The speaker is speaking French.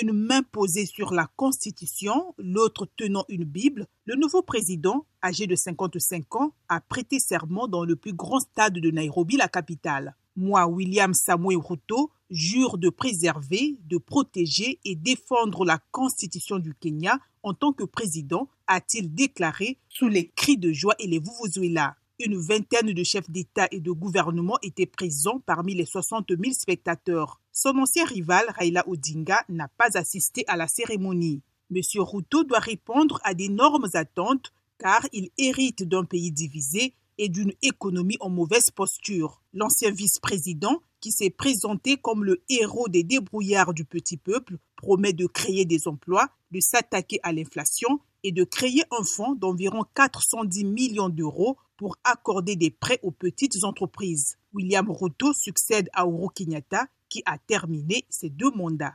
une main posée sur la Constitution, l'autre tenant une Bible, le nouveau président, âgé de 55 ans, a prêté serment dans le plus grand stade de Nairobi, la capitale. Moi, William Samuel Ruto, jure de préserver, de protéger et défendre la Constitution du Kenya en tant que président, a-t-il déclaré sous les cris de joie et les vuvuzuela. Une vingtaine de chefs d'État et de gouvernement étaient présents parmi les 60 000 spectateurs. Son ancien rival, Raila Odinga, n'a pas assisté à la cérémonie. M. Ruto doit répondre à d'énormes attentes car il hérite d'un pays divisé et d'une économie en mauvaise posture. L'ancien vice-président, qui s'est présenté comme le héros des débrouillards du petit peuple, promet de créer des emplois, de s'attaquer à l'inflation et de créer un fonds d'environ 410 millions d'euros pour accorder des prêts aux petites entreprises. William Ruto succède à Uhuru qui a terminé ses deux mandats.